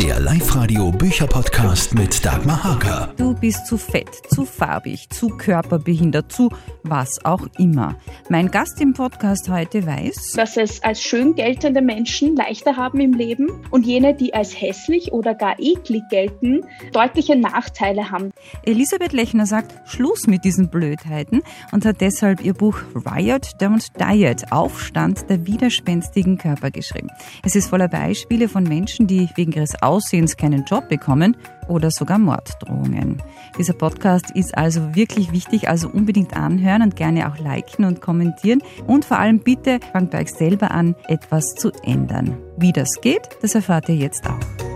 Der Live-Radio Bücherpodcast mit Dagmar Hager. Du bist zu fett, zu farbig, zu körperbehindert, zu was auch immer. Mein Gast im Podcast heute weiß, dass es als schön geltende Menschen leichter haben im Leben und jene, die als hässlich oder gar eklig gelten, deutliche Nachteile haben. Elisabeth Lechner sagt Schluss mit diesen Blödheiten und hat deshalb ihr Buch Riot Don't Diet, Aufstand der widerspenstigen Körper geschrieben. Es ist voller Beispiele von Menschen, die wegen ihres Aussehens keinen Job bekommen oder sogar Morddrohungen. Dieser Podcast ist also wirklich wichtig, also unbedingt anhören und gerne auch liken und kommentieren. Und vor allem bitte fangt bei euch selber an, etwas zu ändern. Wie das geht, das erfahrt ihr jetzt auch.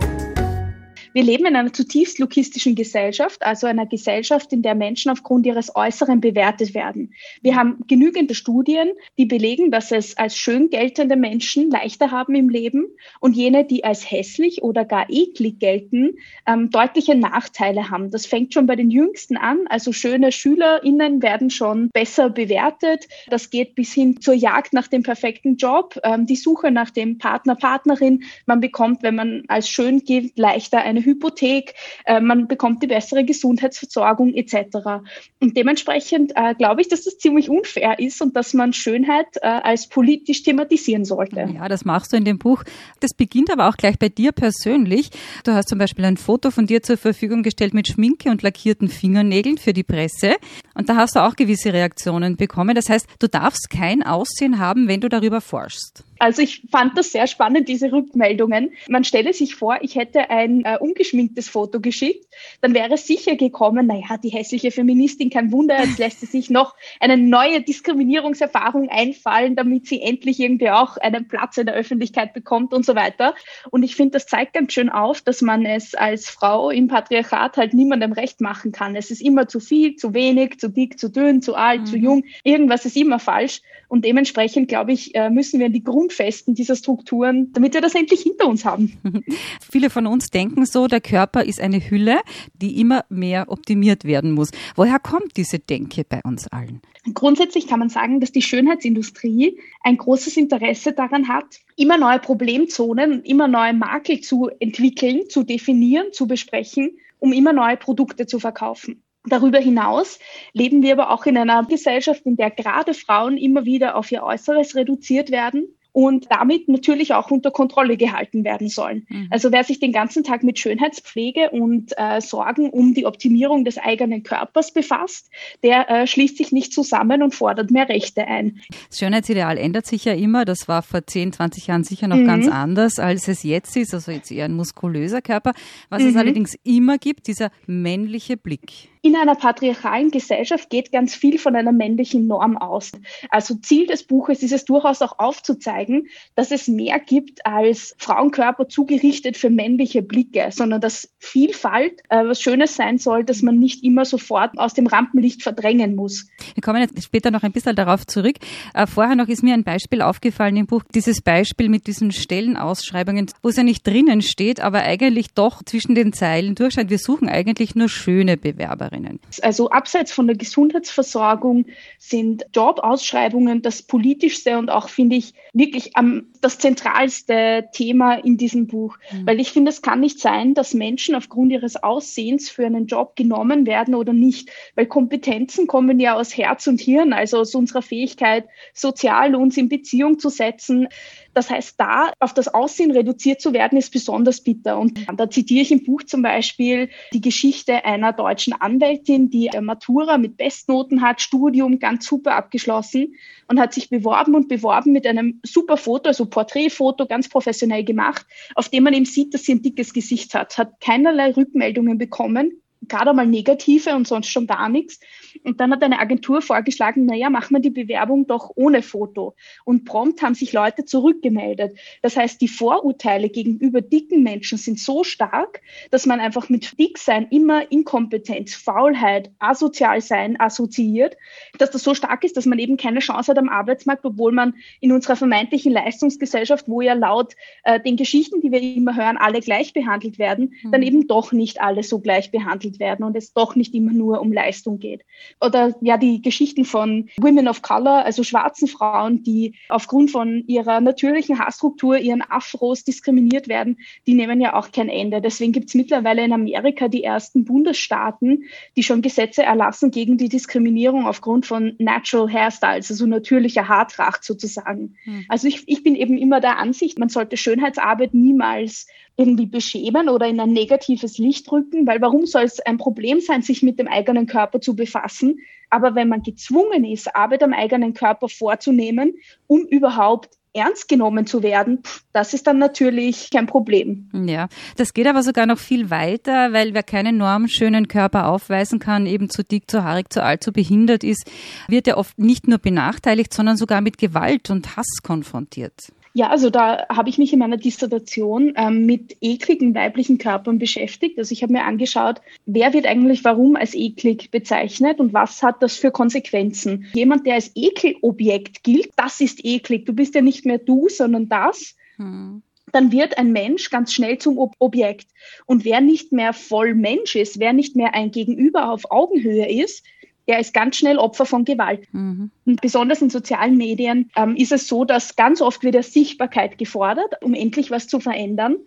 Wir leben in einer zutiefst lokistischen Gesellschaft, also einer Gesellschaft, in der Menschen aufgrund ihres Äußeren bewertet werden. Wir haben genügende Studien, die belegen, dass es als schön geltende Menschen leichter haben im Leben und jene, die als hässlich oder gar eklig gelten, ähm, deutliche Nachteile haben. Das fängt schon bei den Jüngsten an. Also schöne SchülerInnen werden schon besser bewertet. Das geht bis hin zur Jagd nach dem perfekten Job, ähm, die Suche nach dem Partner, Partnerin. Man bekommt, wenn man als schön gilt, leichter eine Hypothek, äh, man bekommt die bessere Gesundheitsversorgung etc. Und dementsprechend äh, glaube ich, dass das ziemlich unfair ist und dass man Schönheit äh, als politisch thematisieren sollte. Ja, das machst du in dem Buch. Das beginnt aber auch gleich bei dir persönlich. Du hast zum Beispiel ein Foto von dir zur Verfügung gestellt mit Schminke und lackierten Fingernägeln für die Presse. Und da hast du auch gewisse Reaktionen bekommen. Das heißt, du darfst kein Aussehen haben, wenn du darüber forschst. Also ich fand das sehr spannend, diese Rückmeldungen. Man stelle sich vor, ich hätte ein äh, ungeschminktes Foto geschickt, dann wäre sicher gekommen, naja, die hässliche Feministin, kein Wunder, jetzt lässt sie sich noch eine neue Diskriminierungserfahrung einfallen, damit sie endlich irgendwie auch einen Platz in der Öffentlichkeit bekommt und so weiter. Und ich finde, das zeigt ganz schön auf, dass man es als Frau im Patriarchat halt niemandem recht machen kann. Es ist immer zu viel, zu wenig, zu dick, zu dünn, zu alt, mhm. zu jung. Irgendwas ist immer falsch. Und dementsprechend, glaube ich, äh, müssen wir in die Grund Grundfesten dieser Strukturen, damit wir das endlich hinter uns haben. Viele von uns denken so, der Körper ist eine Hülle, die immer mehr optimiert werden muss. Woher kommt diese Denke bei uns allen? Grundsätzlich kann man sagen, dass die Schönheitsindustrie ein großes Interesse daran hat, immer neue Problemzonen, immer neue Makel zu entwickeln, zu definieren, zu besprechen, um immer neue Produkte zu verkaufen. Darüber hinaus leben wir aber auch in einer Gesellschaft, in der gerade Frauen immer wieder auf ihr Äußeres reduziert werden und damit natürlich auch unter Kontrolle gehalten werden sollen. Mhm. Also wer sich den ganzen Tag mit Schönheitspflege und äh, Sorgen um die Optimierung des eigenen Körpers befasst, der äh, schließt sich nicht zusammen und fordert mehr Rechte ein. Das Schönheitsideal ändert sich ja immer. Das war vor 10, 20 Jahren sicher noch mhm. ganz anders, als es jetzt ist. Also jetzt eher ein muskulöser Körper. Was mhm. es allerdings immer gibt, dieser männliche Blick in einer patriarchalen Gesellschaft geht ganz viel von einer männlichen Norm aus. Also Ziel des Buches ist es durchaus auch aufzuzeigen, dass es mehr gibt als Frauenkörper zugerichtet für männliche Blicke, sondern dass Vielfalt äh, was Schönes sein soll, dass man nicht immer sofort aus dem Rampenlicht verdrängen muss. Wir kommen jetzt später noch ein bisschen darauf zurück. Äh, vorher noch ist mir ein Beispiel aufgefallen im Buch, dieses Beispiel mit diesen Stellenausschreibungen, wo es ja nicht drinnen steht, aber eigentlich doch zwischen den Zeilen durchscheint, wir suchen eigentlich nur schöne Bewerber. Bewerberinnen? Also abseits von der Gesundheitsversorgung sind Jobausschreibungen das politischste und auch, finde ich, wirklich am, das zentralste Thema in diesem Buch. Mhm. Weil ich finde, es kann nicht sein, dass Menschen aufgrund ihres Aussehens für einen Job genommen werden oder nicht. Weil Kompetenzen kommen ja aus Herz und Hirn, also aus unserer Fähigkeit, sozial uns in Beziehung zu setzen. Das heißt, da auf das Aussehen reduziert zu werden, ist besonders bitter. Und da zitiere ich im Buch zum Beispiel die Geschichte einer deutschen Anwältin, die Matura mit Bestnoten hat, Studium ganz super abgeschlossen und hat sich beworben und beworben mit einem super Foto, also Porträtfoto, ganz professionell gemacht, auf dem man eben sieht, dass sie ein dickes Gesicht hat, hat keinerlei Rückmeldungen bekommen gerade mal negative und sonst schon gar nichts. Und dann hat eine Agentur vorgeschlagen, naja, machen wir die Bewerbung doch ohne Foto. Und prompt haben sich Leute zurückgemeldet. Das heißt, die Vorurteile gegenüber dicken Menschen sind so stark, dass man einfach mit Dicksein immer Inkompetenz, Faulheit, asozial sein assoziiert, dass das so stark ist, dass man eben keine Chance hat am Arbeitsmarkt, obwohl man in unserer vermeintlichen Leistungsgesellschaft, wo ja laut äh, den Geschichten, die wir immer hören, alle gleich behandelt werden, mhm. dann eben doch nicht alle so gleich behandelt gesehen werden und es doch nicht immer nur um Leistung geht. Oder ja, die Geschichten von Women of Color, also schwarzen Frauen, die aufgrund von ihrer natürlichen Haarstruktur, ihren Afros diskriminiert werden, die nehmen ja auch kein Ende. Deswegen gibt es mittlerweile in Amerika die ersten Bundesstaaten, die schon Gesetze erlassen gegen die Diskriminierung aufgrund von Natural Hairstyles, also natürlicher Haartracht sozusagen. Mhm. Also ich, ich bin eben immer der Ansicht, man sollte Schönheitsarbeit niemals irgendwie beschämen oder in ein negatives Licht rücken, weil warum soll es ein Problem sein, sich mit dem eigenen Körper zu befassen? Aber wenn man gezwungen ist, Arbeit am eigenen Körper vorzunehmen, um überhaupt ernst genommen zu werden, das ist dann natürlich kein Problem. Ja, das geht aber sogar noch viel weiter, weil wer keinen normschönen Körper aufweisen kann, eben zu dick, zu haarig, zu alt, zu behindert ist, wird er oft nicht nur benachteiligt, sondern sogar mit Gewalt und Hass konfrontiert. Ja, also da habe ich mich in meiner Dissertation ähm, mit ekligen weiblichen Körpern beschäftigt. Also ich habe mir angeschaut, wer wird eigentlich warum als eklig bezeichnet und was hat das für Konsequenzen. Jemand, der als Ekelobjekt gilt, das ist eklig. Du bist ja nicht mehr du, sondern das. Hm dann wird ein Mensch ganz schnell zum Ob Objekt. Und wer nicht mehr voll Mensch ist, wer nicht mehr ein Gegenüber auf Augenhöhe ist, er ist ganz schnell Opfer von Gewalt. Mhm. Und besonders in sozialen Medien ähm, ist es so, dass ganz oft wieder Sichtbarkeit gefordert, um endlich was zu verändern.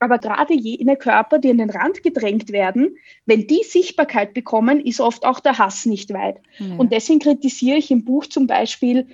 Aber gerade jene Körper, die in den Rand gedrängt werden, wenn die Sichtbarkeit bekommen, ist oft auch der Hass nicht weit. Ja. Und deswegen kritisiere ich im Buch zum Beispiel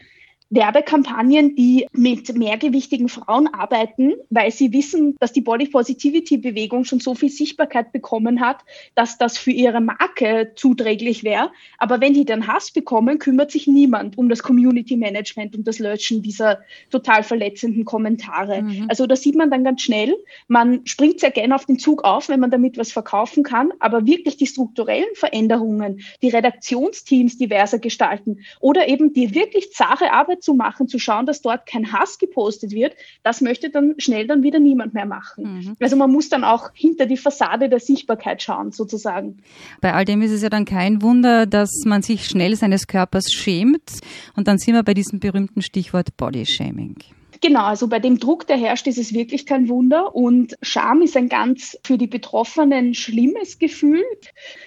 Werbekampagnen, die mit mehrgewichtigen Frauen arbeiten, weil sie wissen, dass die Body Positivity Bewegung schon so viel Sichtbarkeit bekommen hat, dass das für ihre Marke zuträglich wäre. Aber wenn die dann Hass bekommen, kümmert sich niemand um das Community Management und das Löschen dieser total verletzenden Kommentare. Mhm. Also da sieht man dann ganz schnell, man springt sehr gerne auf den Zug auf, wenn man damit was verkaufen kann, aber wirklich die strukturellen Veränderungen, die Redaktionsteams diverser gestalten oder eben die wirklich zahre Arbeit zu machen, zu schauen, dass dort kein Hass gepostet wird, das möchte dann schnell dann wieder niemand mehr machen. Mhm. Also man muss dann auch hinter die Fassade der Sichtbarkeit schauen, sozusagen. Bei all dem ist es ja dann kein Wunder, dass man sich schnell seines Körpers schämt. Und dann sind wir bei diesem berühmten Stichwort Body Shaming. Genau, also bei dem Druck, der herrscht, ist es wirklich kein Wunder. Und Scham ist ein ganz für die Betroffenen schlimmes Gefühl.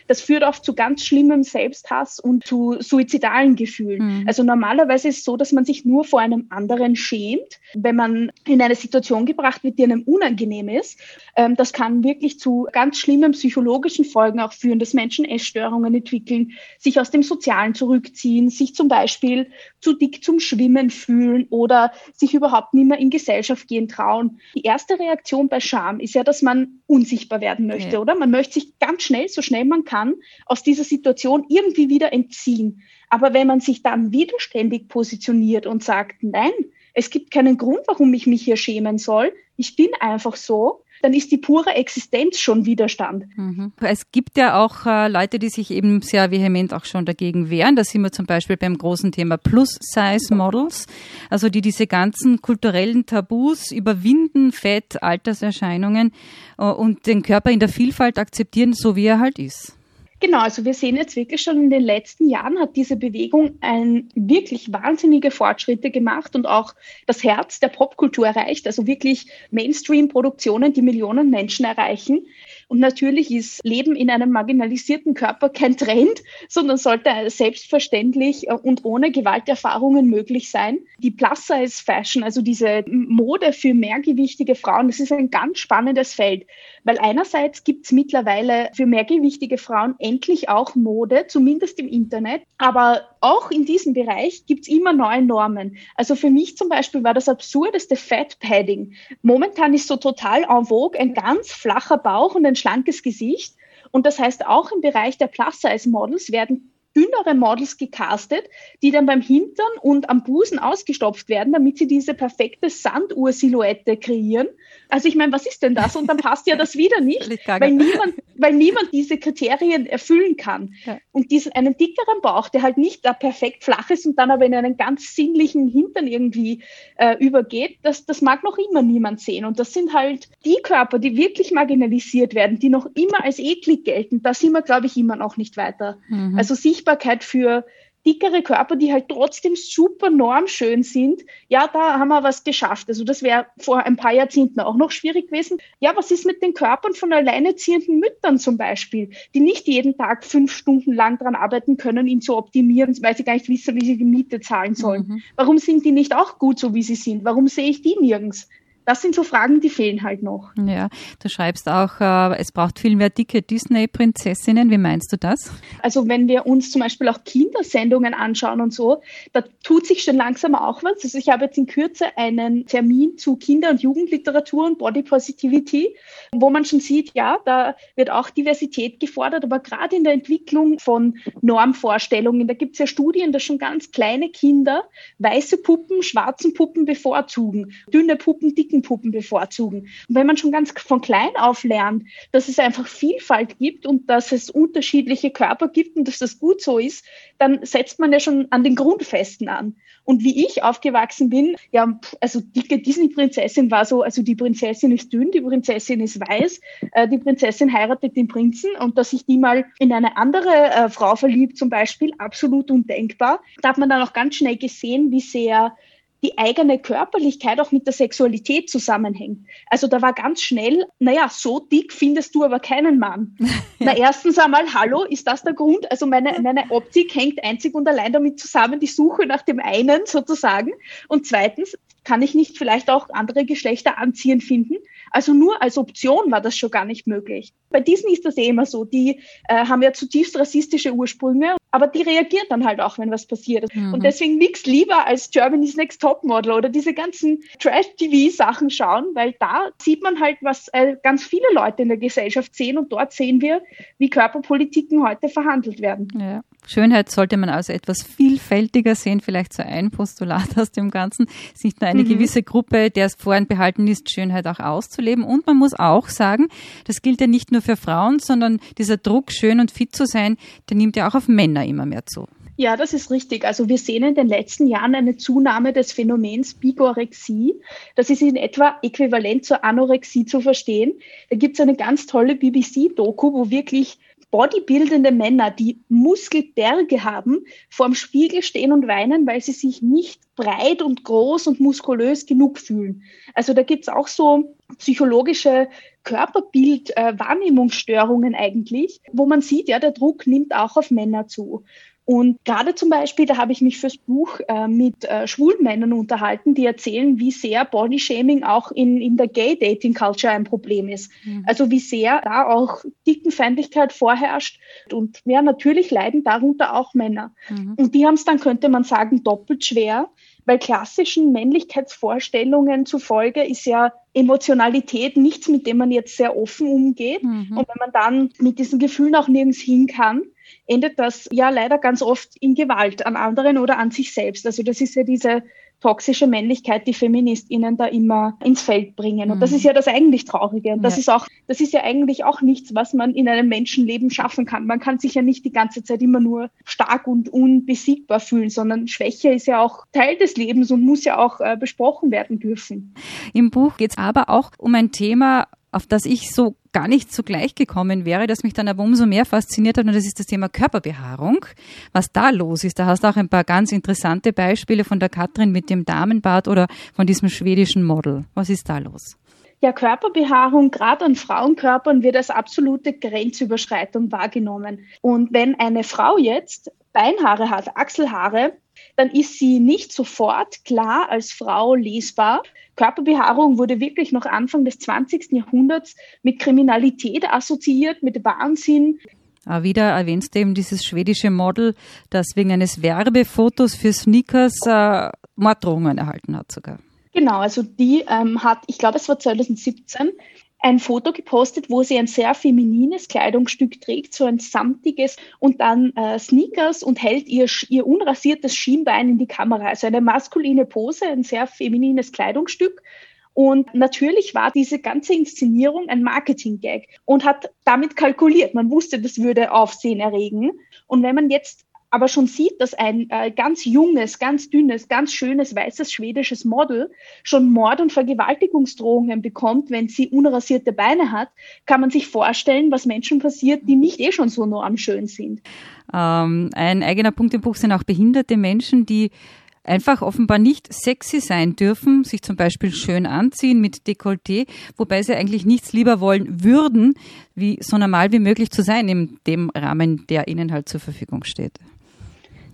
Das führt oft zu ganz schlimmem Selbsthass und zu suizidalen Gefühlen. Mhm. Also normalerweise ist es so, dass man sich nur vor einem anderen schämt, wenn man in eine Situation gebracht wird, die einem unangenehm ist. Ähm, das kann wirklich zu ganz schlimmen psychologischen Folgen auch führen, dass Menschen Essstörungen entwickeln, sich aus dem Sozialen zurückziehen, sich zum Beispiel zu dick zum Schwimmen fühlen oder sich überhaupt überhaupt nicht mehr in Gesellschaft gehen trauen. Die erste Reaktion bei Scham ist ja, dass man unsichtbar werden möchte, ja. oder? Man möchte sich ganz schnell, so schnell man kann, aus dieser Situation irgendwie wieder entziehen. Aber wenn man sich dann widerständig positioniert und sagt, nein, es gibt keinen Grund, warum ich mich hier schämen soll, ich bin einfach so, dann ist die pure Existenz schon Widerstand. Mhm. Es gibt ja auch äh, Leute, die sich eben sehr vehement auch schon dagegen wehren. Da sind wir zum Beispiel beim großen Thema Plus-Size-Models, also die diese ganzen kulturellen Tabus überwinden, Fett, Alterserscheinungen äh, und den Körper in der Vielfalt akzeptieren, so wie er halt ist. Genau, also wir sehen jetzt wirklich schon in den letzten Jahren hat diese Bewegung ein wirklich wahnsinnige Fortschritte gemacht und auch das Herz der Popkultur erreicht, also wirklich Mainstream-Produktionen, die Millionen Menschen erreichen. Und natürlich ist Leben in einem marginalisierten Körper kein Trend, sondern sollte selbstverständlich äh, und ohne Gewalterfahrungen möglich sein. Die Plus-Size-Fashion, also diese Mode für mehrgewichtige Frauen, das ist ein ganz spannendes Feld, weil einerseits gibt es mittlerweile für mehrgewichtige Frauen endlich auch Mode, zumindest im Internet, aber auch in diesem Bereich gibt es immer neue Normen. Also für mich zum Beispiel war das absurdeste Fat Padding. Momentan ist so total en vogue ein ganz flacher Bauch und ein schlankes Gesicht. Und das heißt, auch im Bereich der Plus-Size-Models werden dünnere Models gecastet, die dann beim Hintern und am Busen ausgestopft werden, damit sie diese perfekte Sanduhr-Silhouette kreieren. Also ich meine, was ist denn das? Und dann passt ja das wieder nicht, weil niemand, weil niemand diese Kriterien erfüllen kann. Ja. Und diesen einen dickeren Bauch, der halt nicht da perfekt flach ist und dann aber in einen ganz sinnlichen Hintern irgendwie äh, übergeht, das, das mag noch immer niemand sehen. Und das sind halt die Körper, die wirklich marginalisiert werden, die noch immer als eklig gelten. Da sind wir, glaube ich, immer noch nicht weiter. Mhm. Also Sichtbarkeit für dickere Körper, die halt trotzdem super normschön sind, ja, da haben wir was geschafft. Also das wäre vor ein paar Jahrzehnten auch noch schwierig gewesen. Ja, was ist mit den Körpern von alleinerziehenden Müttern zum Beispiel, die nicht jeden Tag fünf Stunden lang dran arbeiten können, ihn zu optimieren, weil sie gar nicht wissen, wie sie die Miete zahlen sollen? Mhm. Warum sind die nicht auch gut so, wie sie sind? Warum sehe ich die nirgends? Das sind so Fragen, die fehlen halt noch. Ja, du schreibst auch, äh, es braucht viel mehr dicke Disney-Prinzessinnen. Wie meinst du das? Also wenn wir uns zum Beispiel auch Kindersendungen anschauen und so, da tut sich schon langsam auch was. Also ich habe jetzt in Kürze einen Termin zu Kinder- und Jugendliteratur und Body Positivity, wo man schon sieht, ja, da wird auch Diversität gefordert, aber gerade in der Entwicklung von Normvorstellungen, da gibt es ja Studien, dass schon ganz kleine Kinder weiße Puppen, schwarzen Puppen bevorzugen, dünne Puppen, dicke Puppen bevorzugen. Und wenn man schon ganz von klein auf lernt, dass es einfach Vielfalt gibt und dass es unterschiedliche Körper gibt und dass das gut so ist, dann setzt man ja schon an den Grundfesten an. Und wie ich aufgewachsen bin, ja, also dicke Disney-Prinzessin war so, also die Prinzessin ist dünn, die Prinzessin ist weiß, äh, die Prinzessin heiratet den Prinzen und dass sich die mal in eine andere äh, Frau verliebt zum Beispiel, absolut undenkbar. Da hat man dann auch ganz schnell gesehen, wie sehr die eigene Körperlichkeit auch mit der Sexualität zusammenhängt. Also da war ganz schnell, naja, so dick findest du aber keinen Mann. ja. Na, erstens einmal, hallo, ist das der Grund? Also meine, meine Optik hängt einzig und allein damit zusammen, die Suche nach dem einen sozusagen. Und zweitens, kann ich nicht vielleicht auch andere Geschlechter anziehend finden? Also nur als Option war das schon gar nicht möglich. Bei Disney ist das eh immer so. Die äh, haben ja zutiefst rassistische Ursprünge, aber die reagieren dann halt auch, wenn was passiert. Mhm. Und deswegen nichts lieber als Germany's Next Topmodel oder diese ganzen Trash-TV-Sachen schauen, weil da sieht man halt, was äh, ganz viele Leute in der Gesellschaft sehen und dort sehen wir, wie Körperpolitiken heute verhandelt werden. Ja. Schönheit sollte man also etwas vielfältiger sehen, vielleicht so ein Postulat aus dem Ganzen. Es ist nicht nur eine mhm. gewisse Gruppe, der es vorhin behalten ist, Schönheit auch auszuleben. Und man muss auch sagen, das gilt ja nicht nur für Frauen, sondern dieser Druck, schön und fit zu sein, der nimmt ja auch auf Männer immer mehr zu. Ja, das ist richtig. Also wir sehen in den letzten Jahren eine Zunahme des Phänomens Bigorexie. Das ist in etwa äquivalent zur Anorexie zu verstehen. Da gibt es eine ganz tolle BBC-Doku, wo wirklich bodybuildende Männer, die Muskelberge haben, vorm Spiegel stehen und weinen, weil sie sich nicht breit und groß und muskulös genug fühlen. Also da gibt's auch so psychologische Körperbild-Wahrnehmungsstörungen äh, eigentlich, wo man sieht, ja, der Druck nimmt auch auf Männer zu. Und gerade zum Beispiel, da habe ich mich fürs Buch äh, mit äh, Schwulmännern unterhalten, die erzählen, wie sehr Bodyshaming auch in, in der Gay-Dating-Culture ein Problem ist. Mhm. Also wie sehr da auch Dickenfeindlichkeit vorherrscht. Und ja, natürlich leiden darunter auch Männer. Mhm. Und die haben es dann, könnte man sagen, doppelt schwer, weil klassischen Männlichkeitsvorstellungen zufolge ist ja Emotionalität nichts, mit dem man jetzt sehr offen umgeht. Mhm. Und wenn man dann mit diesen Gefühlen auch nirgends hin kann, endet das ja leider ganz oft in Gewalt an anderen oder an sich selbst. Also das ist ja diese toxische Männlichkeit, die FeministInnen da immer ins Feld bringen. Und das mhm. ist ja das eigentlich Traurige. Und das ja. ist auch, das ist ja eigentlich auch nichts, was man in einem Menschenleben schaffen kann. Man kann sich ja nicht die ganze Zeit immer nur stark und unbesiegbar fühlen, sondern Schwäche ist ja auch Teil des Lebens und muss ja auch äh, besprochen werden dürfen. Im Buch geht es aber auch um ein Thema, auf das ich so gar nicht zugleich gekommen wäre, das mich dann aber umso mehr fasziniert hat, und das ist das Thema Körperbehaarung. Was da los ist, da hast du auch ein paar ganz interessante Beispiele von der Katrin mit dem Damenbart oder von diesem schwedischen Model. Was ist da los? Ja, Körperbehaarung, gerade an Frauenkörpern, wird als absolute Grenzüberschreitung wahrgenommen. Und wenn eine Frau jetzt Beinhaare hat, Achselhaare, dann ist sie nicht sofort klar als Frau lesbar. Körperbehaarung wurde wirklich noch Anfang des 20. Jahrhunderts mit Kriminalität assoziiert, mit Wahnsinn. Ah, wieder erwähnst du eben dieses schwedische Model, das wegen eines Werbefotos für Sneakers äh, Morddrohungen erhalten hat sogar. Genau, also die ähm, hat, ich glaube, es war 2017, ein Foto gepostet, wo sie ein sehr feminines Kleidungsstück trägt, so ein samtiges und dann äh, Sneakers und hält ihr, ihr unrasiertes Schienbein in die Kamera. Also eine maskuline Pose, ein sehr feminines Kleidungsstück. Und natürlich war diese ganze Inszenierung ein Marketing-Gag und hat damit kalkuliert. Man wusste, das würde Aufsehen erregen. Und wenn man jetzt aber schon sieht, dass ein äh, ganz junges, ganz dünnes, ganz schönes, weißes schwedisches Model schon Mord- und Vergewaltigungsdrohungen bekommt, wenn sie unrasierte Beine hat, kann man sich vorstellen, was Menschen passiert, die nicht eh schon so nur am schön sind. Ähm, ein eigener Punkt im Buch sind auch behinderte Menschen, die einfach offenbar nicht sexy sein dürfen, sich zum Beispiel schön anziehen mit Dekolleté, wobei sie eigentlich nichts lieber wollen würden, wie so normal wie möglich zu sein in dem Rahmen, der ihnen halt zur Verfügung steht.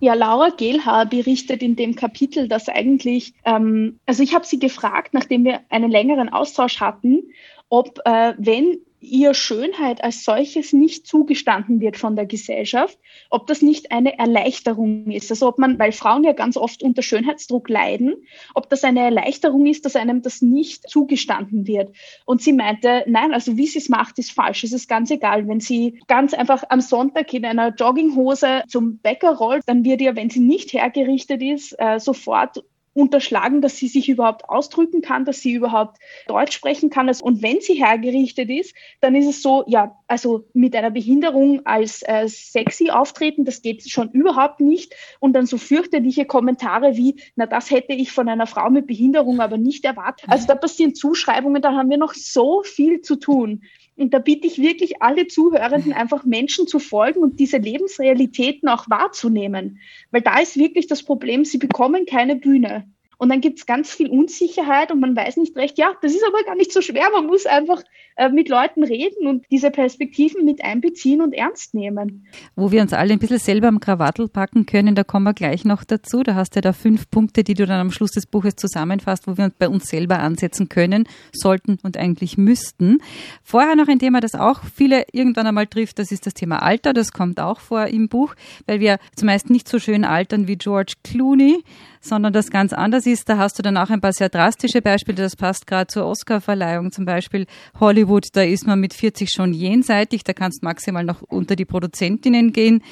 Ja, Laura Gehlhaar berichtet in dem Kapitel, dass eigentlich, ähm, also ich habe sie gefragt, nachdem wir einen längeren Austausch hatten, ob äh, wenn ihr Schönheit als solches nicht zugestanden wird von der Gesellschaft, ob das nicht eine Erleichterung ist. Also ob man, weil Frauen ja ganz oft unter Schönheitsdruck leiden, ob das eine Erleichterung ist, dass einem das nicht zugestanden wird. Und sie meinte, nein, also wie sie es macht, ist falsch. Es ist ganz egal. Wenn sie ganz einfach am Sonntag in einer Jogginghose zum Bäcker rollt, dann wird ihr, wenn sie nicht hergerichtet ist, äh, sofort unterschlagen, dass sie sich überhaupt ausdrücken kann, dass sie überhaupt Deutsch sprechen kann. Und wenn sie hergerichtet ist, dann ist es so, ja, also mit einer Behinderung als äh, sexy auftreten, das geht schon überhaupt nicht. Und dann so fürchterliche Kommentare wie, na, das hätte ich von einer Frau mit Behinderung aber nicht erwartet. Also da passieren Zuschreibungen, da haben wir noch so viel zu tun. Und da bitte ich wirklich alle Zuhörenden einfach Menschen zu folgen und diese Lebensrealitäten auch wahrzunehmen. Weil da ist wirklich das Problem, sie bekommen keine Bühne. Und dann gibt es ganz viel Unsicherheit und man weiß nicht recht, ja, das ist aber gar nicht so schwer. Man muss einfach äh, mit Leuten reden und diese Perspektiven mit einbeziehen und ernst nehmen. Wo wir uns alle ein bisschen selber am Krawattel packen können, da kommen wir gleich noch dazu. Da hast du ja da fünf Punkte, die du dann am Schluss des Buches zusammenfasst, wo wir bei uns selber ansetzen können, sollten und eigentlich müssten. Vorher noch ein Thema, das auch viele irgendwann einmal trifft, das ist das Thema Alter. Das kommt auch vor im Buch, weil wir zumeist nicht so schön altern wie George Clooney sondern das ganz anders ist. Da hast du dann auch ein paar sehr drastische Beispiele. Das passt gerade zur Oscarverleihung zum Beispiel. Hollywood, da ist man mit 40 schon jenseitig. Da kannst maximal noch unter die Produzentinnen gehen.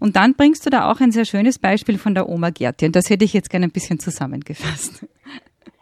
Und dann bringst du da auch ein sehr schönes Beispiel von der Oma Gerti. Und das hätte ich jetzt gerne ein bisschen zusammengefasst.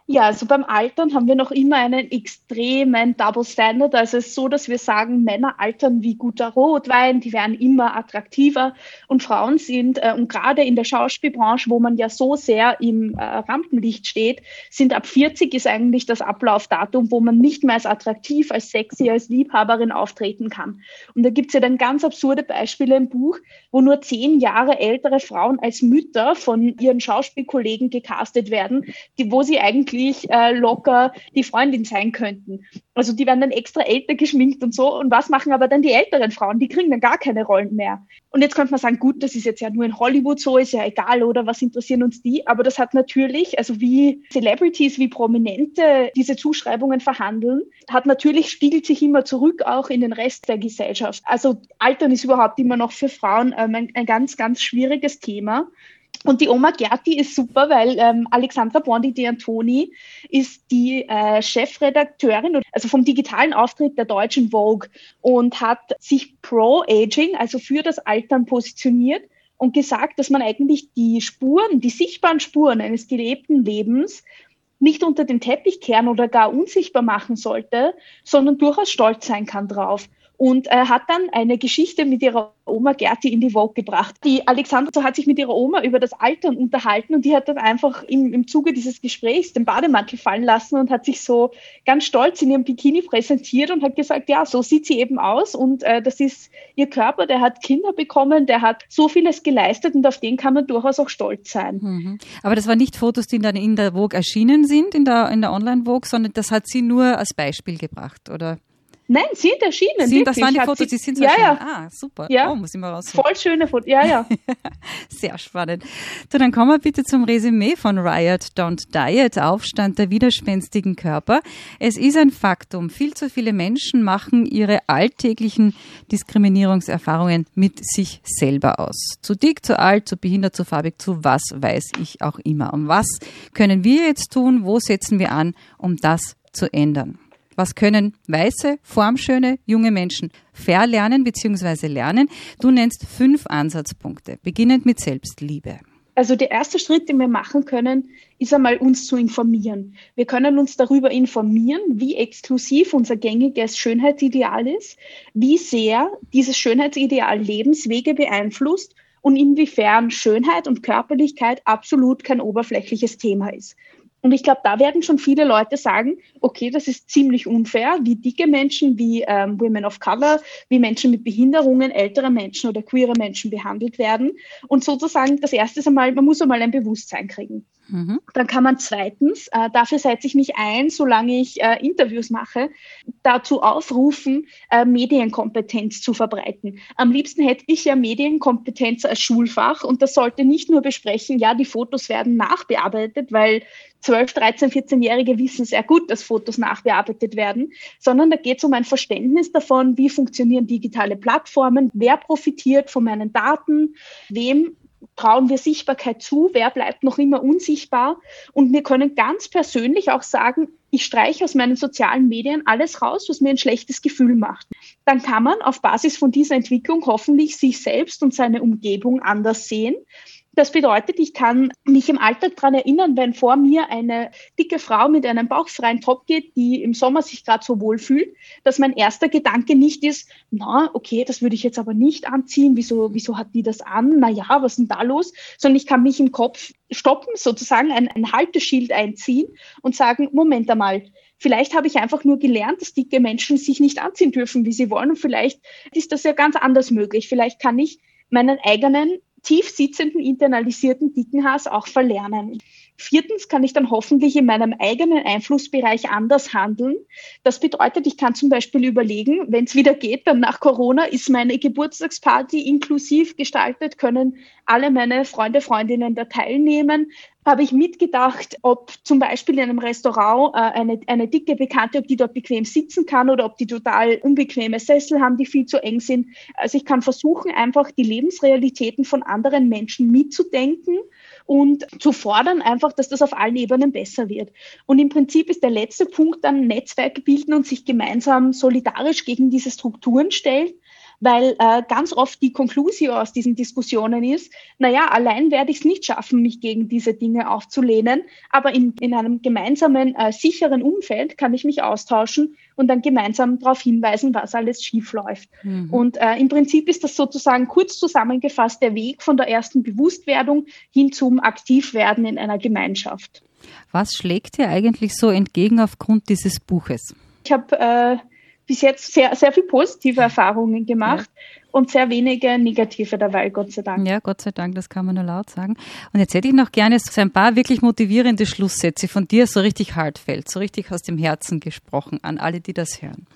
Ja, also beim Altern haben wir noch immer einen extremen Double Standard. Also es ist so, dass wir sagen, Männer altern wie guter Rotwein, die werden immer attraktiver und Frauen sind, äh, und gerade in der Schauspielbranche, wo man ja so sehr im äh, Rampenlicht steht, sind ab 40 ist eigentlich das Ablaufdatum, wo man nicht mehr als attraktiv, als sexy, als Liebhaberin auftreten kann. Und da gibt's ja dann ganz absurde Beispiele im Buch, wo nur zehn Jahre ältere Frauen als Mütter von ihren Schauspielkollegen gecastet werden, die, wo sie eigentlich wirklich äh, locker die Freundin sein könnten. Also die werden dann extra älter geschminkt und so. Und was machen aber dann die älteren Frauen? Die kriegen dann gar keine Rollen mehr. Und jetzt könnte man sagen, gut, das ist jetzt ja nur in Hollywood so, ist ja egal, oder was interessieren uns die? Aber das hat natürlich, also wie Celebrities, wie Prominente diese Zuschreibungen verhandeln, hat natürlich, spiegelt sich immer zurück auch in den Rest der Gesellschaft. Also Altern ist überhaupt immer noch für Frauen ähm, ein, ein ganz, ganz schwieriges Thema. Und die Oma Gerti ist super, weil ähm, Alexandra Bondi de Antoni ist die äh, Chefredakteurin, also vom digitalen Auftritt der deutschen Vogue und hat sich pro Aging, also für das Altern positioniert und gesagt, dass man eigentlich die Spuren, die sichtbaren Spuren eines gelebten Lebens nicht unter den Teppich kehren oder gar unsichtbar machen sollte, sondern durchaus stolz sein kann drauf und äh, hat dann eine Geschichte mit ihrer Oma Gerti in die Vogue gebracht. Die Alexandra hat sich mit ihrer Oma über das Altern unterhalten und die hat dann einfach im, im Zuge dieses Gesprächs den Bademantel fallen lassen und hat sich so ganz stolz in ihrem Bikini präsentiert und hat gesagt, ja, so sieht sie eben aus und äh, das ist ihr Körper, der hat Kinder bekommen, der hat so vieles geleistet und auf den kann man durchaus auch stolz sein. Mhm. Aber das waren nicht Fotos, die dann in der Vogue erschienen sind, in der, in der Online-Vogue, sondern das hat sie nur als Beispiel gebracht, oder? Nein, sind erschienen. Sie, das waren die Fotos, die sind ja, erschienen. Ja. Ah, super. Ja. Oh, muss ich mal raus. Voll schöne Fotos, ja, ja. Sehr spannend. So, dann kommen wir bitte zum Resümee von Riot Don't Diet, Aufstand der widerspenstigen Körper. Es ist ein Faktum, viel zu viele Menschen machen ihre alltäglichen Diskriminierungserfahrungen mit sich selber aus. Zu dick, zu alt, zu behindert, zu farbig, zu was weiß ich auch immer. Und was können wir jetzt tun? Wo setzen wir an, um das zu ändern? Was können weiße, formschöne, junge Menschen verlernen bzw. lernen? Du nennst fünf Ansatzpunkte, beginnend mit Selbstliebe. Also der erste Schritt, den wir machen können, ist einmal uns zu informieren. Wir können uns darüber informieren, wie exklusiv unser gängiges Schönheitsideal ist, wie sehr dieses Schönheitsideal Lebenswege beeinflusst und inwiefern Schönheit und Körperlichkeit absolut kein oberflächliches Thema ist. Und ich glaube, da werden schon viele Leute sagen, okay, das ist ziemlich unfair, wie dicke Menschen, wie ähm, Women of Color, wie Menschen mit Behinderungen, ältere Menschen oder queere Menschen behandelt werden. Und sozusagen das erste einmal, man muss einmal ein Bewusstsein kriegen. Mhm. Dann kann man zweitens, äh, dafür setze ich mich ein, solange ich äh, Interviews mache, dazu aufrufen, äh, Medienkompetenz zu verbreiten. Am liebsten hätte ich ja Medienkompetenz als Schulfach und das sollte nicht nur besprechen, ja, die Fotos werden nachbearbeitet, weil 12, 13, 14-Jährige wissen sehr gut, dass Fotos nachbearbeitet werden, sondern da geht es um ein Verständnis davon, wie funktionieren digitale Plattformen, wer profitiert von meinen Daten, wem trauen wir Sichtbarkeit zu, wer bleibt noch immer unsichtbar. Und wir können ganz persönlich auch sagen, ich streiche aus meinen sozialen Medien alles raus, was mir ein schlechtes Gefühl macht. Dann kann man auf Basis von dieser Entwicklung hoffentlich sich selbst und seine Umgebung anders sehen das bedeutet, ich kann mich im Alltag daran erinnern, wenn vor mir eine dicke Frau mit einem bauchfreien Top geht, die im Sommer sich gerade so wohl fühlt, dass mein erster Gedanke nicht ist, na, okay, das würde ich jetzt aber nicht anziehen, wieso, wieso hat die das an? Na ja, was ist denn da los? Sondern ich kann mich im Kopf stoppen, sozusagen ein, ein Halteschild einziehen und sagen, Moment einmal, Vielleicht habe ich einfach nur gelernt, dass dicke Menschen sich nicht anziehen dürfen, wie sie wollen. Und vielleicht ist das ja ganz anders möglich. Vielleicht kann ich meinen eigenen tief sitzenden, internalisierten Dickenhass auch verlernen. Viertens kann ich dann hoffentlich in meinem eigenen Einflussbereich anders handeln. Das bedeutet, ich kann zum Beispiel überlegen, wenn es wieder geht, dann nach Corona ist meine Geburtstagsparty inklusiv gestaltet, können alle meine Freunde, Freundinnen da teilnehmen habe ich mitgedacht, ob zum Beispiel in einem Restaurant äh, eine, eine dicke Bekannte, ob die dort bequem sitzen kann oder ob die total unbequeme Sessel haben, die viel zu eng sind. Also ich kann versuchen, einfach die Lebensrealitäten von anderen Menschen mitzudenken und zu fordern einfach, dass das auf allen Ebenen besser wird. Und im Prinzip ist der letzte Punkt dann Netzwerke bilden und sich gemeinsam solidarisch gegen diese Strukturen stellen weil äh, ganz oft die Konklusio aus diesen Diskussionen ist, naja, allein werde ich es nicht schaffen, mich gegen diese Dinge aufzulehnen, aber in, in einem gemeinsamen, äh, sicheren Umfeld kann ich mich austauschen und dann gemeinsam darauf hinweisen, was alles schief läuft. Mhm. Und äh, im Prinzip ist das sozusagen kurz zusammengefasst der Weg von der ersten Bewusstwerdung hin zum Aktivwerden in einer Gemeinschaft. Was schlägt dir eigentlich so entgegen aufgrund dieses Buches? Ich habe äh, bis jetzt sehr, sehr viel positive Erfahrungen gemacht ja. und sehr wenige negative dabei, Gott sei Dank. Ja, Gott sei Dank, das kann man nur laut sagen. Und jetzt hätte ich noch gerne so ein paar wirklich motivierende Schlusssätze von dir, so richtig heartfelt, so richtig aus dem Herzen gesprochen an alle, die das hören.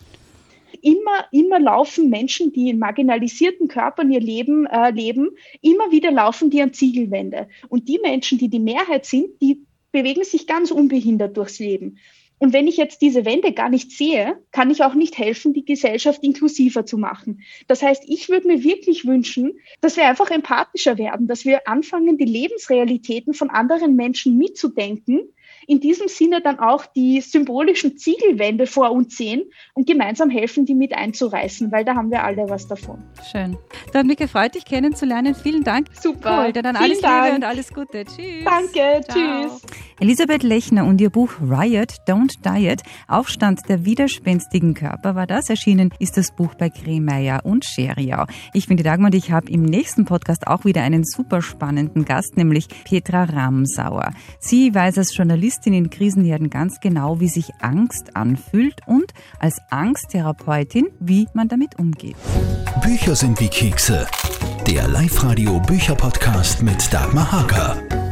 Immer, immer laufen Menschen, die in marginalisierten Körpern ihr Leben äh, leben, immer wieder laufen die an Ziegelwände. Und die Menschen, die die Mehrheit sind, die bewegen sich ganz unbehindert durchs Leben. Und wenn ich jetzt diese Wände gar nicht sehe, kann ich auch nicht helfen, die Gesellschaft inklusiver zu machen. Das heißt, ich würde mir wirklich wünschen, dass wir einfach empathischer werden, dass wir anfangen, die Lebensrealitäten von anderen Menschen mitzudenken in diesem Sinne dann auch die symbolischen Ziegelwände vor uns sehen und gemeinsam helfen, die mit einzureißen, weil da haben wir alle was davon. Schön. Dann hat mich gefreut, dich kennenzulernen. Vielen Dank. Super. Cool. Dann alles Dank. Liebe und alles Gute. Tschüss. Danke. Ciao. Tschüss. Elisabeth Lechner und ihr Buch Riot, Don't Diet, Aufstand der widerspenstigen Körper war das. Erschienen ist das Buch bei Kremeyer und Scheriau. Ich bin die Dagmar und ich habe im nächsten Podcast auch wieder einen super spannenden Gast, nämlich Petra Ramsauer. Sie weiß als Journalistin Journalistin in Krisenherden ganz genau, wie sich Angst anfühlt und als Angsttherapeutin, wie man damit umgeht. Bücher sind wie Kekse. Der Live-Radio Bücherpodcast mit Dagmar Hager.